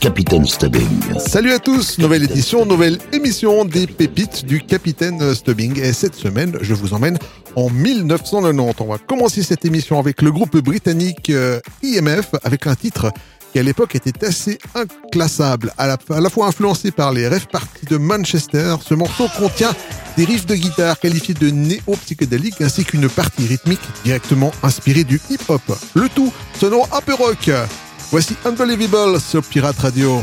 Capitaine Stubbing. Salut à tous, nouvelle édition, nouvelle émission des pépites du Capitaine Stubbing. Et cette semaine, je vous emmène en 1990. On va commencer cette émission avec le groupe britannique euh, IMF avec un titre qui à l'époque était assez inclassable, à la, à la fois influencé par les rêves parties de Manchester. Ce morceau contient des riffs de guitare qualifiés de néo-psychédéliques ainsi qu'une partie rythmique directement inspirée du hip-hop. Le tout sonnant un peu rock. Voici Unbelievable sur Pirate Radio.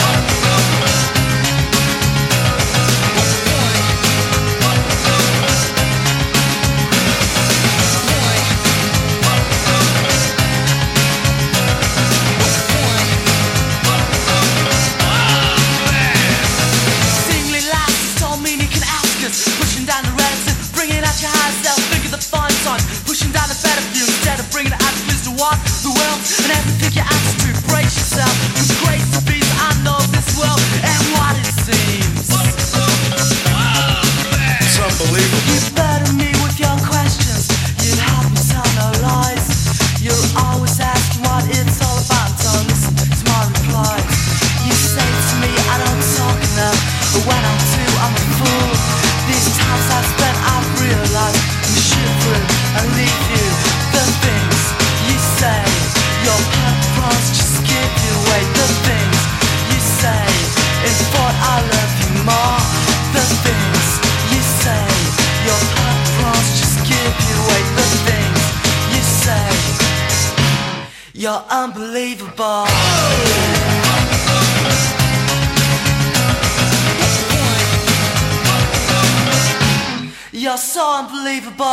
And everything you ask to unbelievable.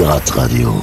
Pirate Radio.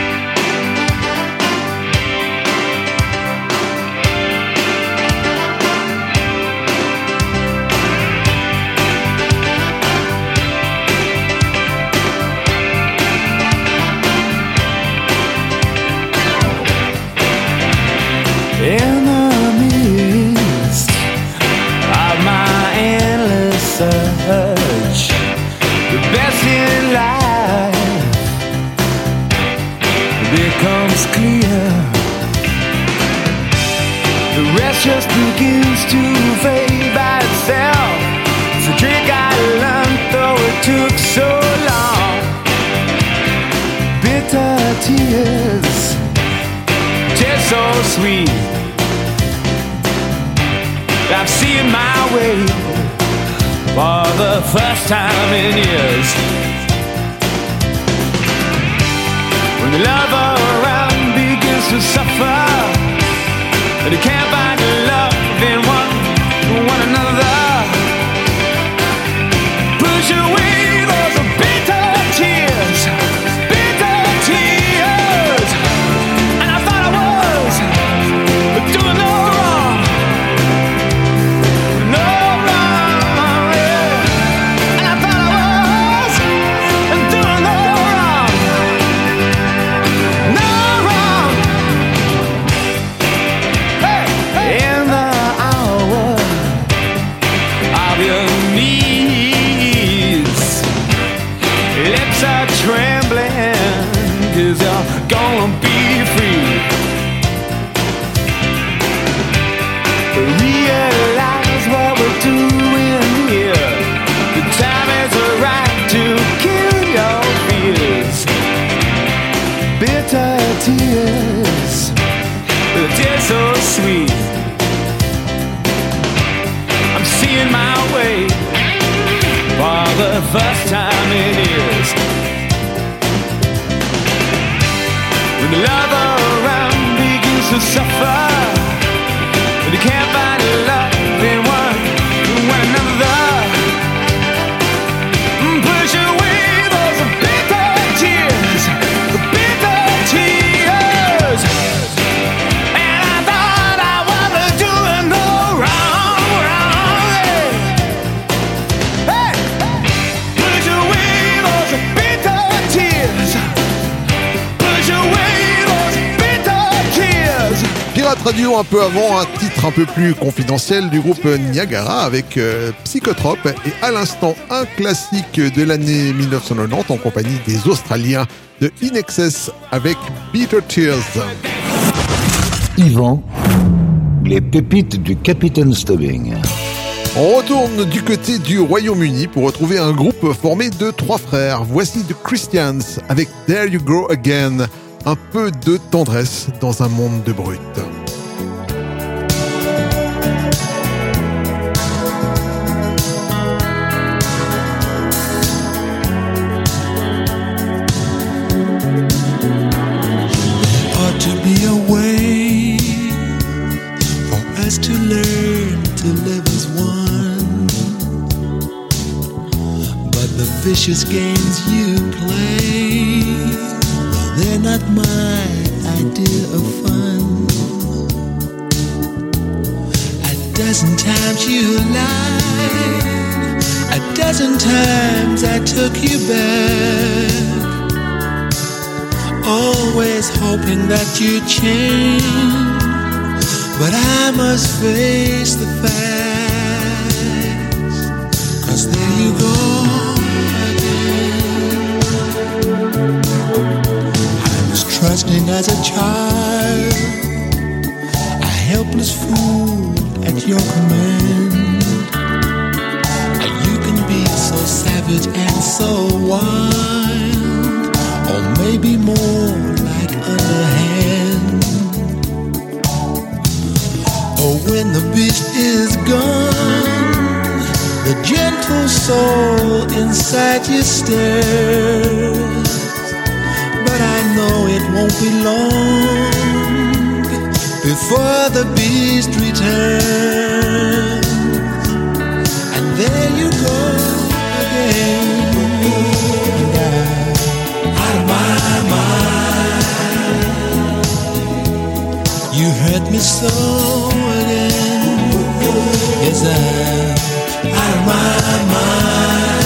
suffer. Radio un peu avant, un titre un peu plus confidentiel du groupe Niagara avec euh, Psychotrope et à l'instant un classique de l'année 1990 en compagnie des Australiens de Inexcess avec Bitter Tears. Yvan, les pépites du Capitaine Stubbing. On retourne du côté du Royaume-Uni pour retrouver un groupe formé de trois frères. Voici The Christians avec There You Grow Again un peu de tendresse dans un monde de brutes. The vicious games you play, they're not my idea of fun. A dozen times you lied, a dozen times I took you back always hoping that you'd change. But I must face the facts. Cause there you go as a child, a helpless fool at your command. You can be so savage and so wild or maybe more like underhand. Or when the beast is gone, the gentle soul inside you stirs. Know it won't be long before the beast returns. And there you go again. Out of my mind. You hurt me so again. Yes, I'm out of my mind.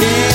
day.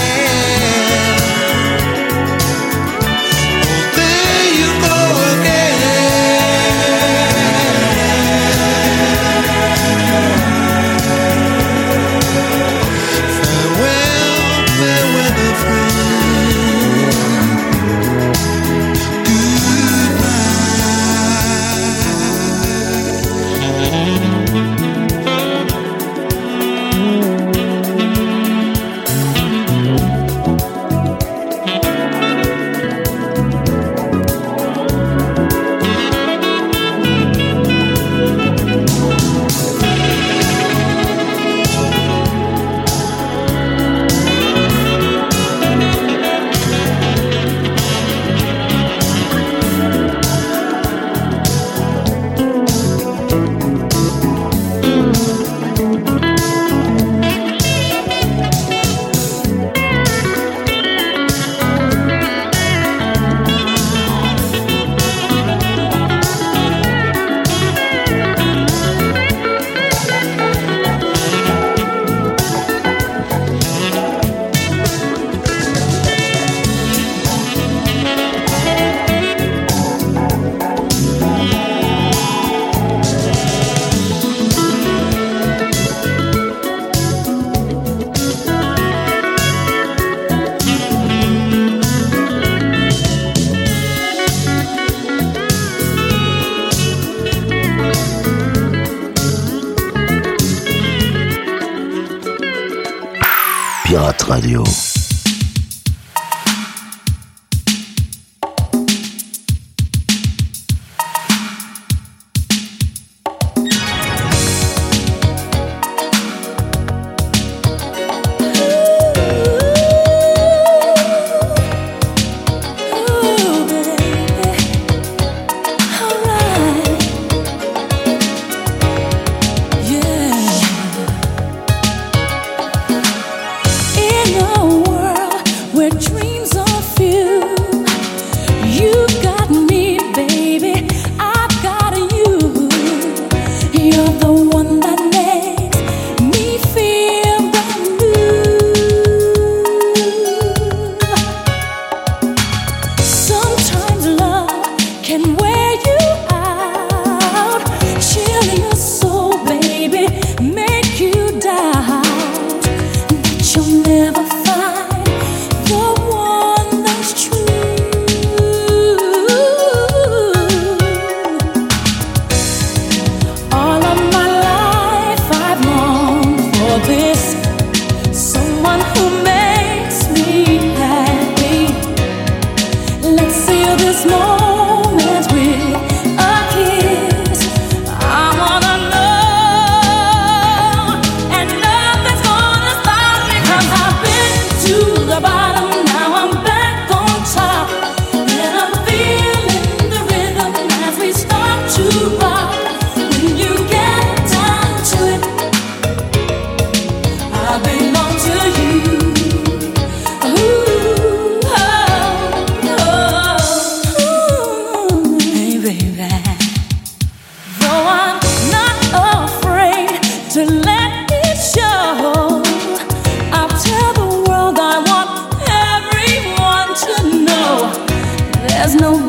no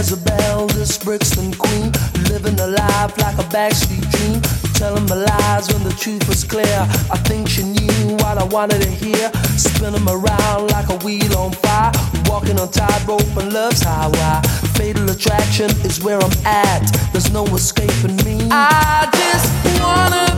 Jezebel, this Brixton queen, living a life like a backstreet dream, telling me lies when the truth was clear. I think she knew what I wanted to hear, spinning around like a wheel on fire, walking on tightrope and love's highway. Fatal attraction is where I'm at. There's no escaping me. I just wanna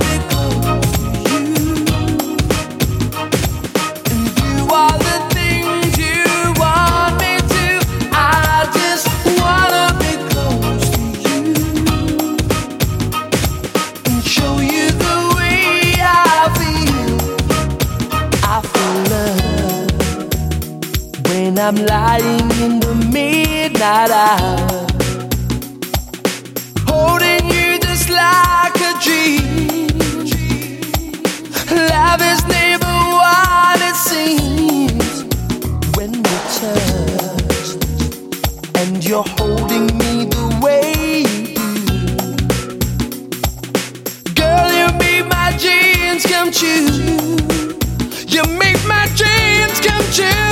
I'm lying in the midnight hour, holding you just like a dream. Love is never what it seems when we touch and you're holding me the way you do. Girl, you make my dreams come true. You make my dreams come true.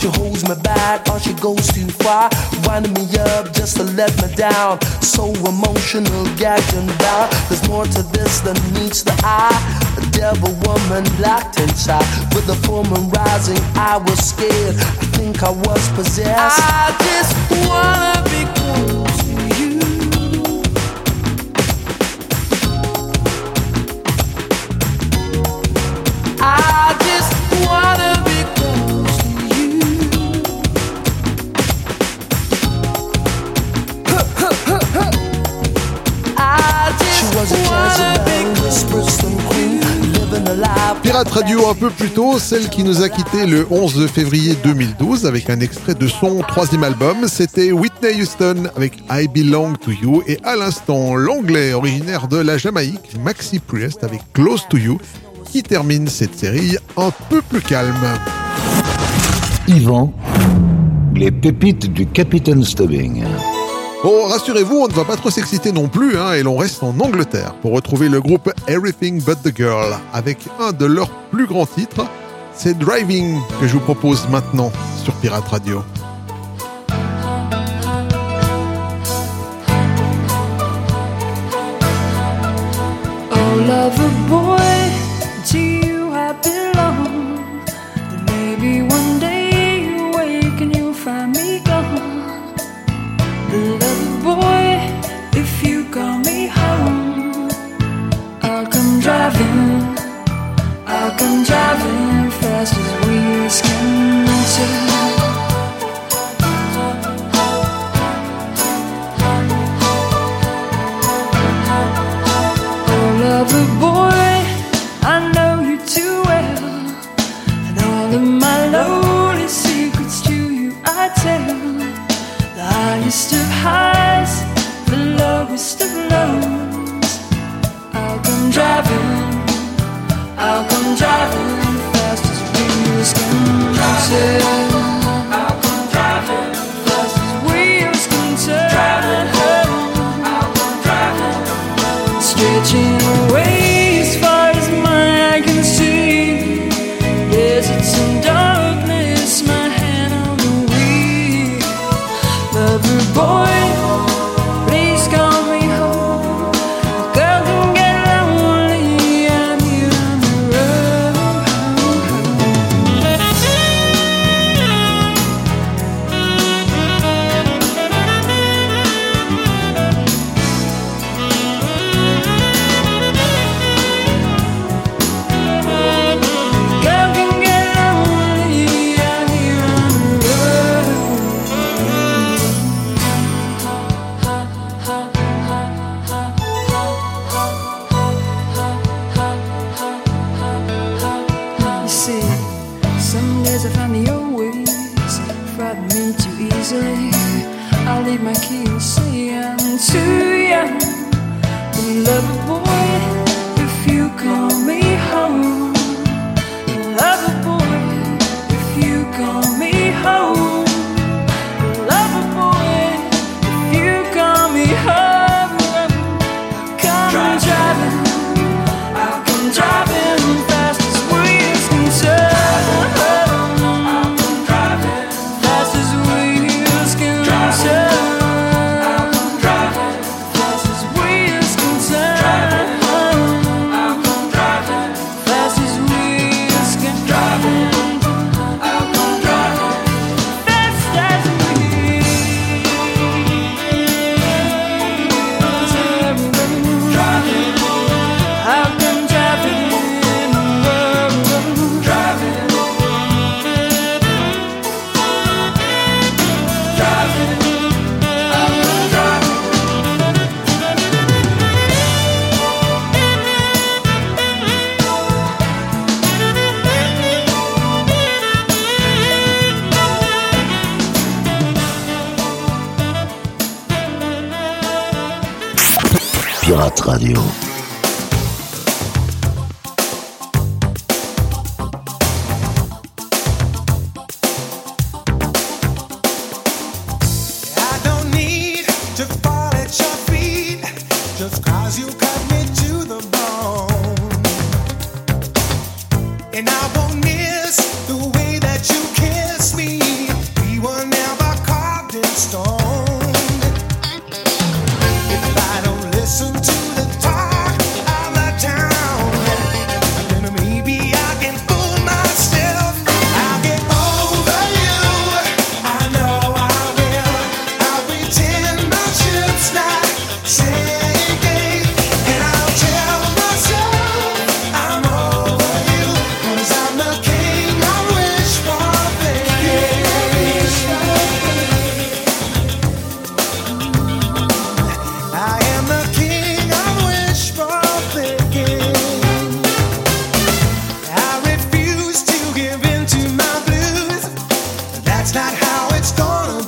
She holds me back or she goes too far. Winding me up just to let me down. So emotional, gagged and bound. There's more to this than meets the eye. A devil woman locked inside. With the moon rising, I was scared. I think I was possessed. I just wanna be close Pirate Radio un peu plus tôt, celle qui nous a quitté le 11 février 2012 avec un extrait de son troisième album, c'était Whitney Houston avec I Belong to You et à l'instant l'anglais originaire de la Jamaïque, Maxi Priest avec Close to You qui termine cette série un peu plus calme. Yvan, les pépites du capitaine Stubbing. Bon, rassurez-vous, on ne va pas trop s'exciter non plus, hein, et l'on reste en Angleterre pour retrouver le groupe Everything But the Girl avec un de leurs plus grands titres, c'est Driving que je vous propose maintenant sur Pirate Radio. Oh, fast as wheels can turn. now it's gonna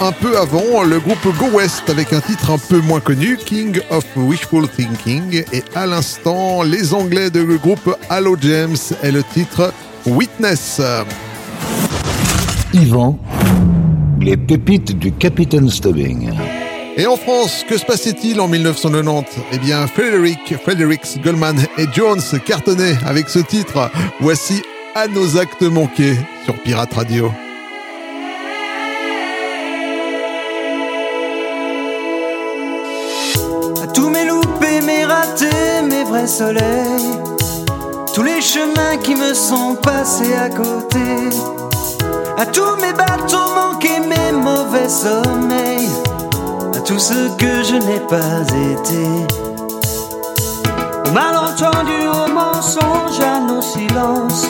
Un peu avant, le groupe Go West avec un titre un peu moins connu, King of Wishful Thinking. Et à l'instant, les Anglais de le groupe Hello James et le titre Witness. Yvan, les pépites du Capitaine Stubbing. Et en France, que se passait-il en 1990 Eh bien, Frederick, Fredericks, Goldman et Jones cartonnaient avec ce titre. Voici à nos actes manqués sur Pirate Radio. Soleils. Tous les chemins qui me sont passés à côté. À tous mes bateaux manqués, mes mauvais sommeils. À tout ce que je n'ai pas été. Au malentendu, au mensonge, à nos silences.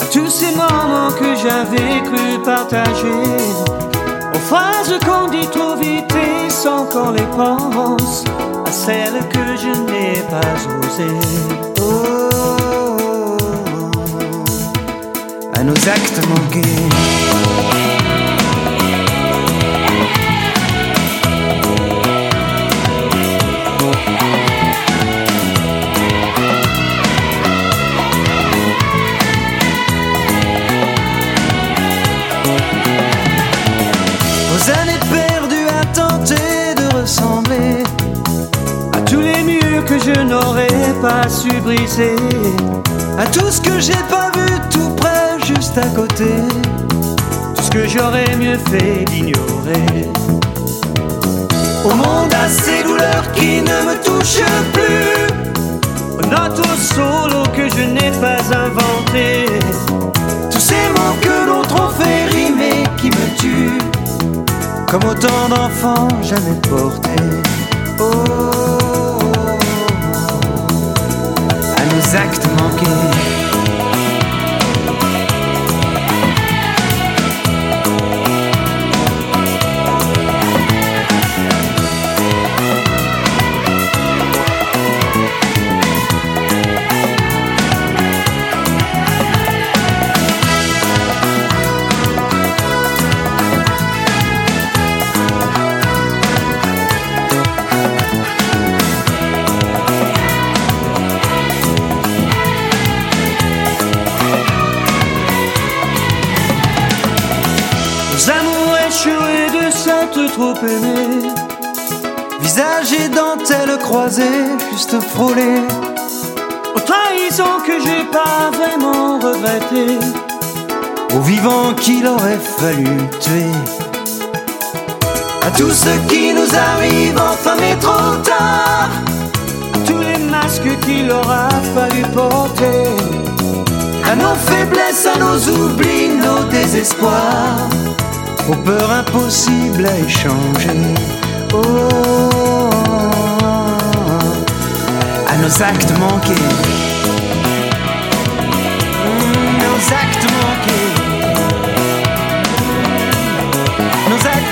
À tous ces moments que j'avais cru partager. Aux phrases qu'on dit trop vite et sans qu'on les pense À celles que je n'ai pas osées Oh, à nos actes manqués je n'aurais pas su briser, à tout ce que j'ai pas vu tout près, juste à côté, tout ce que j'aurais mieux fait d'ignorer. Au monde à ces douleurs qui ne me touchent plus, aux notes au solo que je n'ai pas inventé, tous ces mots que l'autre ont fait rimer qui me tuent. Comme autant d'enfants jamais portés. À nos juste frôler. Aux trahisons que j'ai pas vraiment regrettées, Aux vivants qu'il aurait fallu tuer. À tout ce qui nous arrive, enfin mais trop tard. Tous les masques qu'il aura fallu porter. À nos faiblesses, à nos oublis, nos désespoirs. Aux peurs impossibles à échanger. Oh. oh, oh. nos actes manqués. Nos actes manqués. Nos actes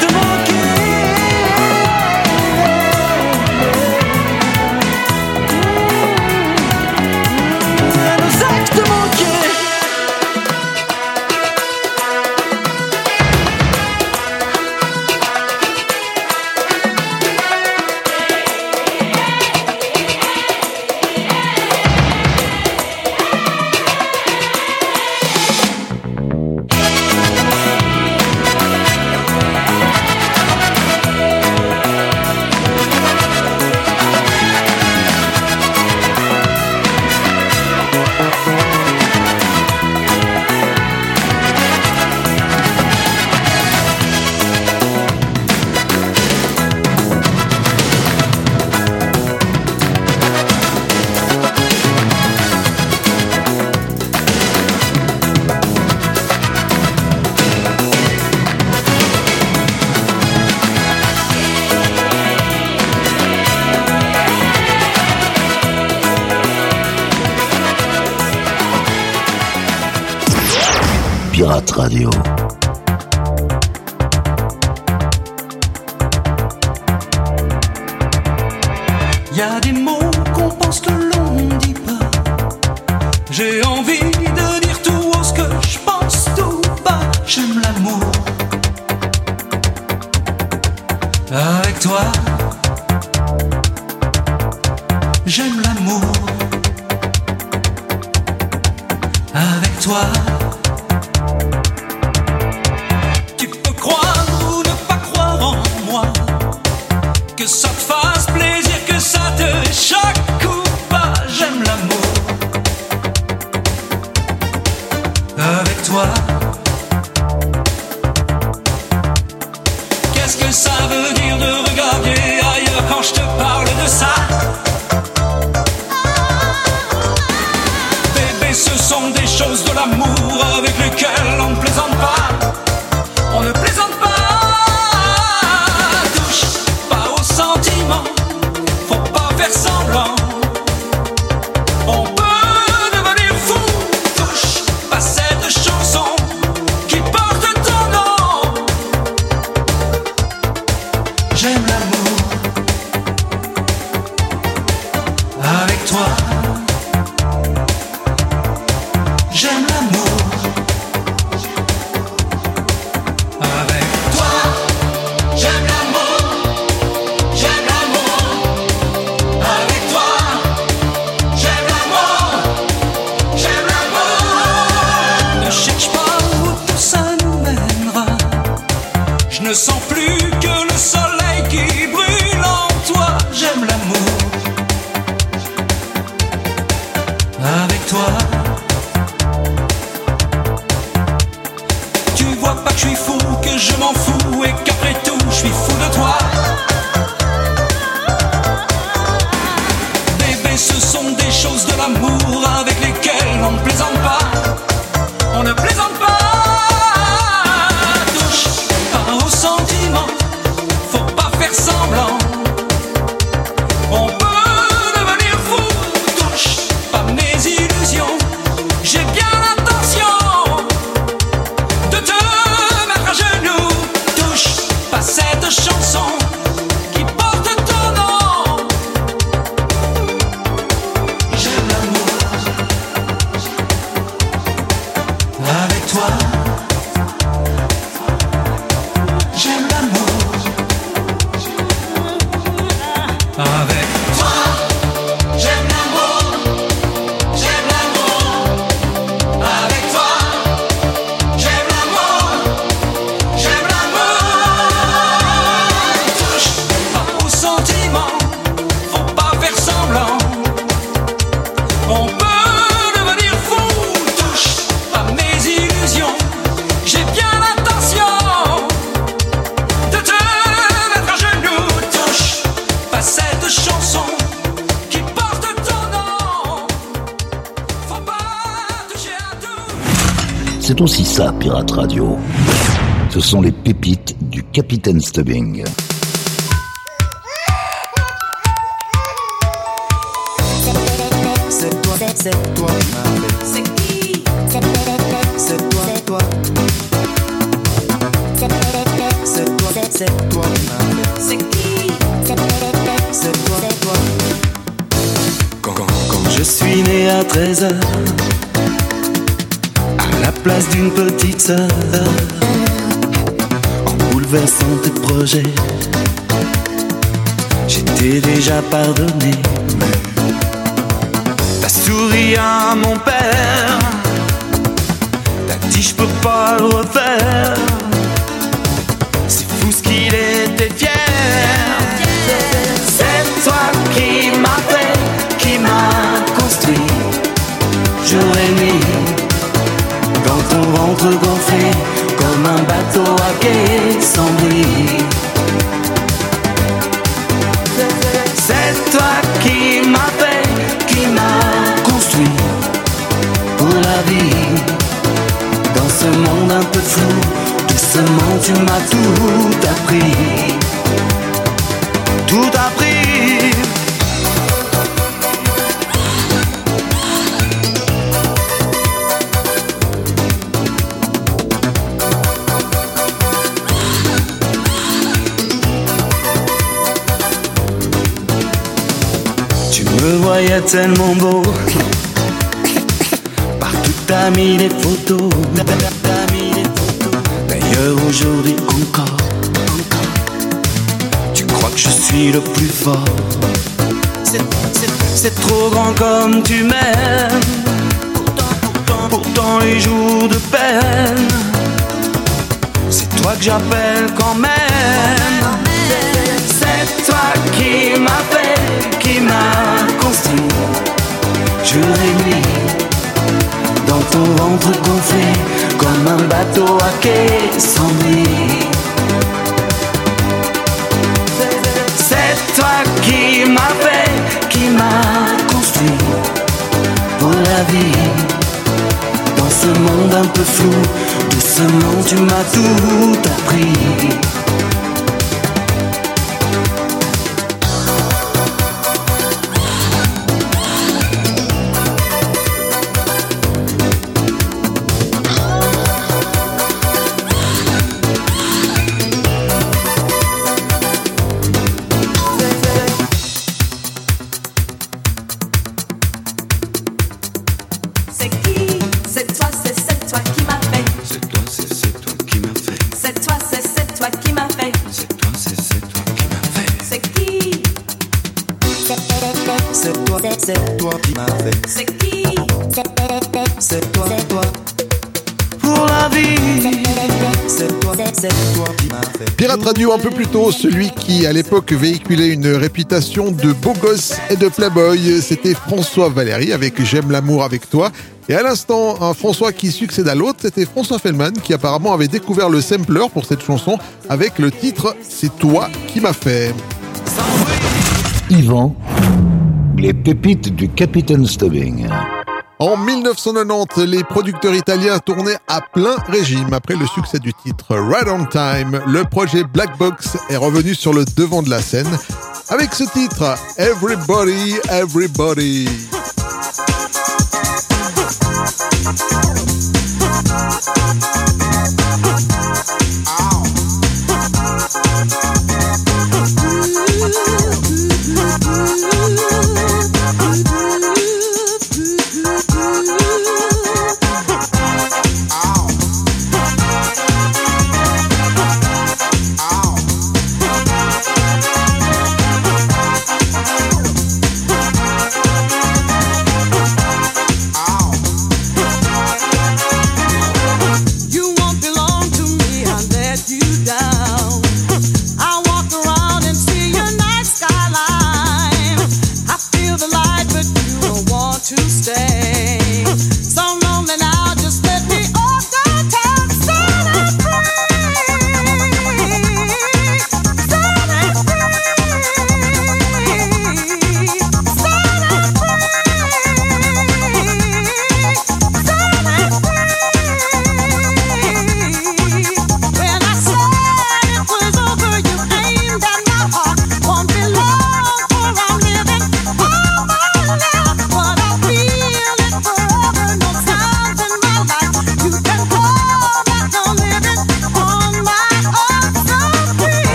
C'est aussi ça, Pirate Radio. Ce sont les pépites du Capitaine Stubbing. C'est toi, c'est toi qui m'as fait. C'est qui C'est toi, c'est toi. C'est toi, c'est toi qui m'as fait. C'est qui? C'est toi, c'est toi. Quand, quand, quand je suis né à 13 heures, en bouleversant tes projets, j'étais déjà pardonné. Voyais tellement beau. Partout t'as mis des photos. D'ailleurs aujourd'hui encore. Tu crois que je suis le plus fort. C'est, trop grand comme tu m'aimes. Pourtant, pourtant, les jours de peine. C'est toi que j'appelle quand même. C'est toi qui fait, qui m'a construit. Jour et nuit, dans ton ventre gonflé, comme un bateau à quai sans nuit. C'est toi qui m'as fait, qui m'a construit pour la vie. Dans ce monde un peu flou, doucement tu m'as tout appris. Un peu plus tôt, celui qui à l'époque véhiculait une réputation de beau gosse et de playboy, c'était François Valéry avec J'aime l'amour avec toi. Et à l'instant, un François qui succède à l'autre, c'était François Fellman qui apparemment avait découvert le sampler pour cette chanson avec le titre C'est toi qui m'as fait. Yvan, les pépites du Capitaine Stubbing. En 1990, les producteurs italiens tournaient à plein régime. Après le succès du titre Right on Time, le projet Black Box est revenu sur le devant de la scène avec ce titre Everybody, Everybody.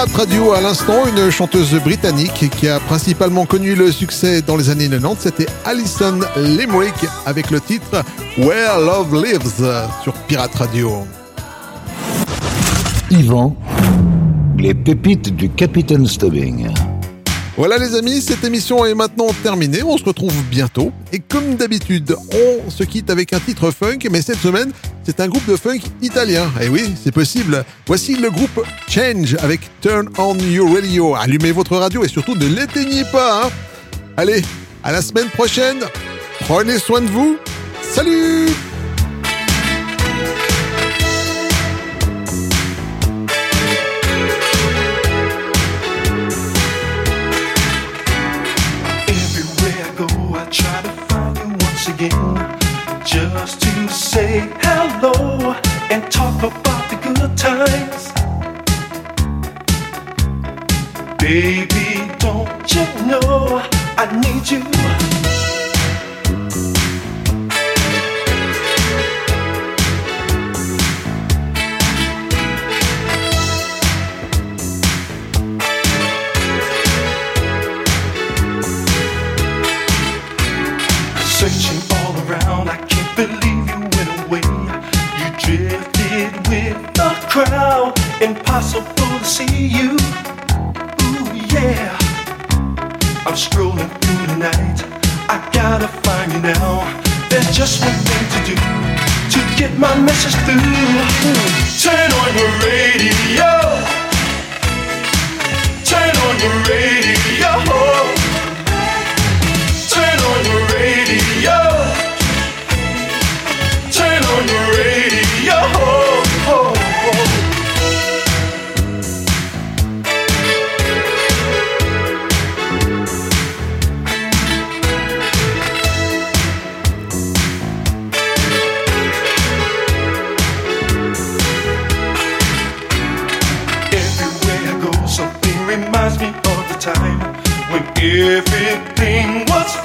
Pirate Radio à l'instant, une chanteuse britannique qui a principalement connu le succès dans les années 90, c'était Alison Limerick avec le titre Where Love Lives sur Pirate Radio. Yvan, les pépites du Capitaine Stubbing. Voilà les amis, cette émission est maintenant terminée, on se retrouve bientôt. Et comme d'habitude, on se quitte avec un titre funk, mais cette semaine, c'est un groupe de funk italien. Et oui, c'est possible. Voici le groupe Change avec Turn On Your Radio. Allumez votre radio et surtout ne l'éteignez pas. hein. Allez, à la semaine prochaine. Prenez soin de vous. Salut say hello and talk about the good times. Baby, don't you know I need you? Impossible to see you. Ooh, yeah. I'm strolling through the night. I gotta find you now. There's just one thing to do to get my message through. Turn on your radio. Turn on your radio.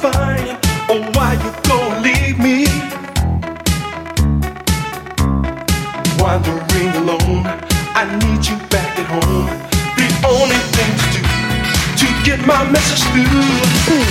Oh, why you leave me? Wandering alone, I need you back at home. The only thing to do to get my message through.